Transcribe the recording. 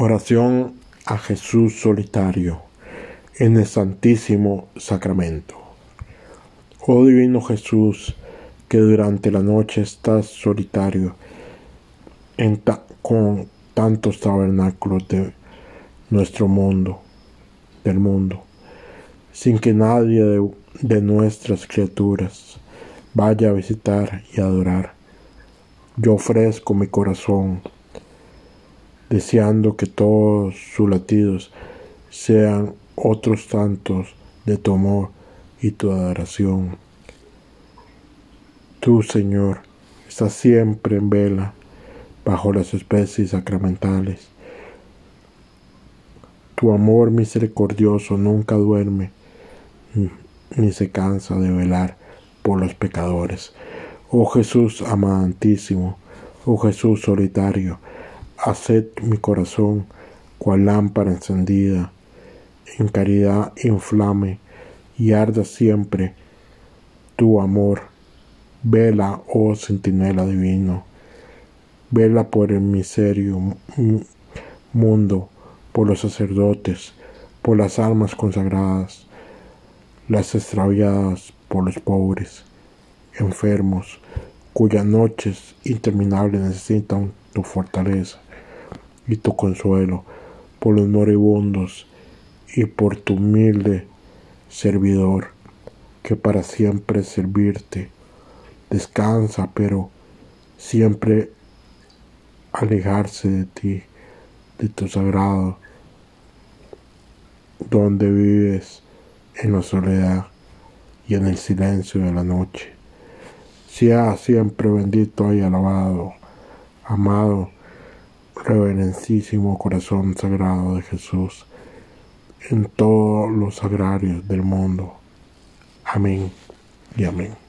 Oración a Jesús solitario en el Santísimo Sacramento. Oh Divino Jesús, que durante la noche estás solitario con tantos tabernáculos de nuestro mundo, del mundo, sin que nadie de, de nuestras criaturas vaya a visitar y adorar. Yo ofrezco mi corazón deseando que todos sus latidos sean otros tantos de tu amor y tu adoración. Tú, Señor, estás siempre en vela bajo las especies sacramentales. Tu amor misericordioso nunca duerme ni se cansa de velar por los pecadores. Oh Jesús amantísimo, oh Jesús solitario, haced mi corazón cual lámpara encendida, en caridad inflame y arda siempre tu amor. Vela, oh centinela divino, vela por el miserio mundo, por los sacerdotes, por las almas consagradas, las extraviadas por los pobres, enfermos, cuyas noches interminables necesitan tu fortaleza y tu consuelo por los moribundos y por tu humilde servidor que para siempre servirte. Descansa pero siempre alejarse de ti de tu sagrado donde vives en la soledad y en el silencio de la noche. Sea siempre bendito y alabado amado reverencísimo corazón sagrado de Jesús en todos los agrarios del mundo. Amén y amén.